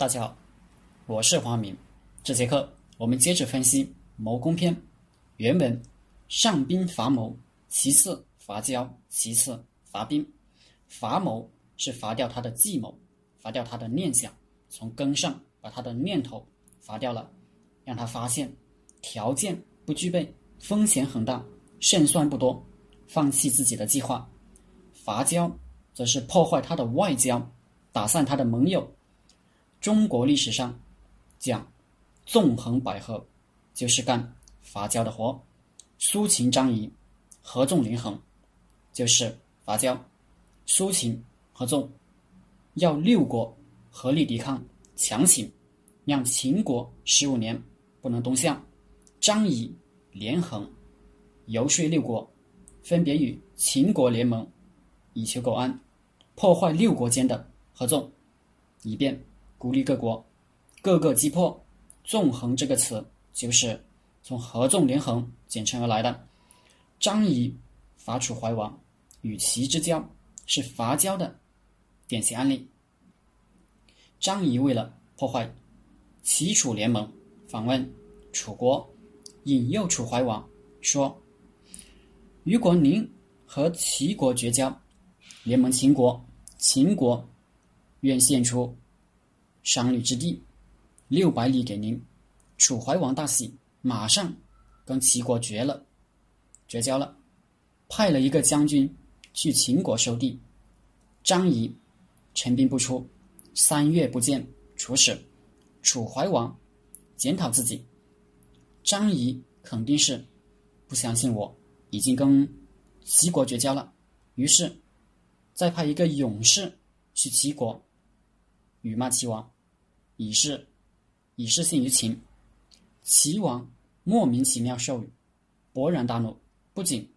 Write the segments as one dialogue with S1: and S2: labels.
S1: 大家好，我是黄明。这节课我们接着分析谋攻篇。原文：上兵伐谋，其次伐交，其次伐兵。伐谋是伐掉他的计谋，伐掉他的念想，从根上把他的念头伐掉了，让他发现条件不具备，风险很大，胜算不多，放弃自己的计划。伐交则是破坏他的外交，打散他的盟友。中国历史上讲纵横捭阖，就是干伐交的活；苏秦、张仪合纵连横，就是伐交。苏秦合纵，要六国合力抵抗强秦，让秦国十五年不能东向；张仪连横，游说六国，分别与秦国联盟，以求苟安，破坏六国间的合纵，以便。鼓励各国，各个击破。纵横这个词就是从合纵连横简称而来的。张仪伐楚怀王，与齐之交是伐交的典型案例。张仪为了破坏齐楚联盟，访问楚国，引诱楚怀王说：“如果您和齐国绝交，联盟秦国，秦国愿献出。”商旅之地，六百里给您。楚怀王大喜，马上跟齐国绝了，绝交了，派了一个将军去秦国收地。张仪陈兵不出，三月不见楚使。楚怀王检讨自己，张仪肯定是不相信我已经跟齐国绝交了，于是再派一个勇士去齐国。辱骂齐王，以示以示信于秦。齐王莫名其妙受辱，勃然大怒，不仅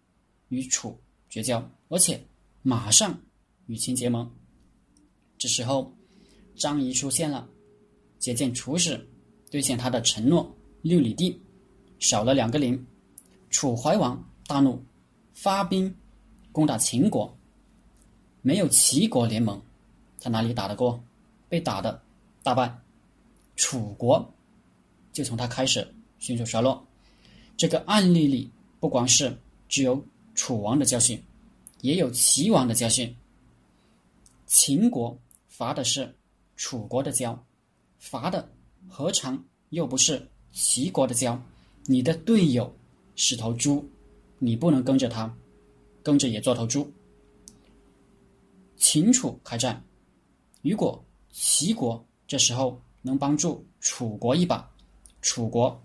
S1: 与楚绝交，而且马上与秦结盟。这时候，张仪出现了，接见楚使，兑现他的承诺：六里地少了两个零。楚怀王大怒，发兵攻打秦国。没有齐国联盟，他哪里打得过？被打的大败，楚国就从他开始迅速衰落。这个案例里，不光是只有楚王的教训，也有齐王的教训。秦国伐的是楚国的交，伐的何尝又不是齐国的交？你的队友是头猪，你不能跟着他，跟着也做头猪。秦楚开战，如果。齐国这时候能帮助楚国一把，楚国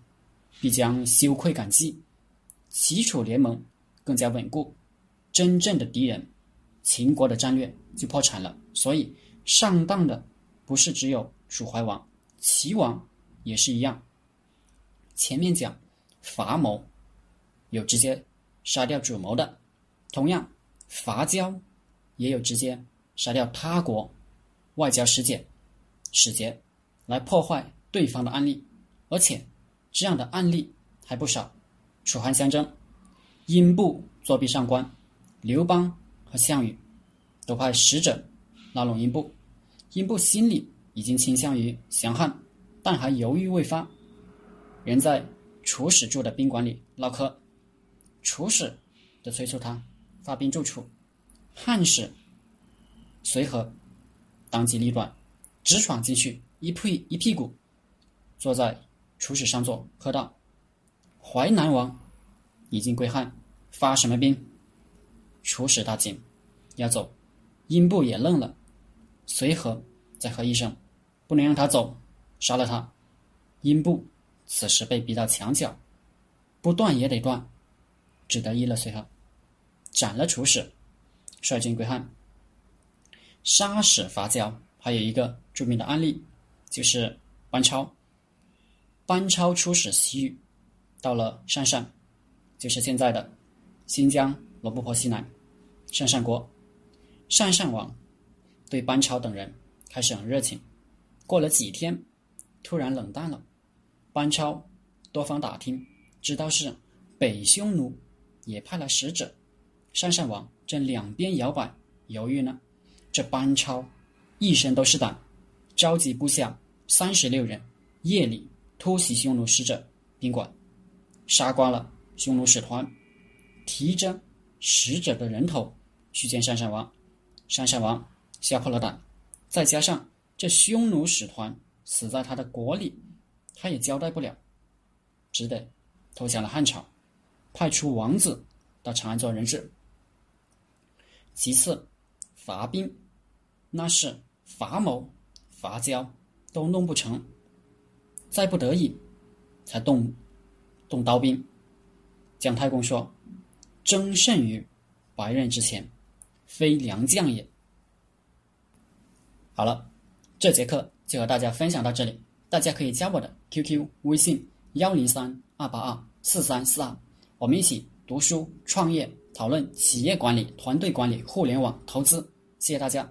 S1: 必将羞愧感激，齐楚联盟更加稳固，真正的敌人秦国的战略就破产了。所以上当的不是只有楚怀王，齐王也是一样。前面讲伐谋有直接杀掉主谋的，同样伐交也有直接杀掉他国。外交使节，使节来破坏对方的案例，而且这样的案例还不少。楚汉相争，英布作弊上官，刘邦和项羽都派使者拉拢英布。英布心里已经倾向于降汉，但还犹豫未发，仍在楚使住的宾馆里唠嗑。楚使就催促他发兵助楚，汉使随和。当机立断，直闯进去，一屁一屁股坐在楚使上座，喝道：“淮南王已经归汉，发什么兵？”楚使大惊，要走，英布也愣了，随和再喝一声：“不能让他走，杀了他。”英布此时被逼到墙角，不断也得断，只得依了随和，斩了楚使，率军归汉。杀使伐交，还有一个著名的案例，就是班超。班超出使西域，到了鄯善，就是现在的新疆罗布泊西南，鄯善国。鄯善王对班超等人开始很热情，过了几天，突然冷淡了。班超多方打听，知道是北匈奴也派了使者，鄯善王正两边摇摆，犹豫呢。这班超一身都是胆，召集部下三十六人夜里突袭匈奴使者宾馆，杀光了匈奴使团，提着使者的人头去见上山王。上山王吓破了胆，再加上这匈奴使团死在他的国里，他也交代不了，只得投降了汉朝，派出王子到长安做人质。其次，伐兵，那是伐谋、伐交都弄不成，再不得已，才动动刀兵。姜太公说：“争胜于白刃之前。”非良将也。好了，这节课就和大家分享到这里。大家可以加我的 QQ 微信幺零三二八二四三四二，我们一起读书、创业、讨论企业管理、团队管理、互联网投资。谢谢大家。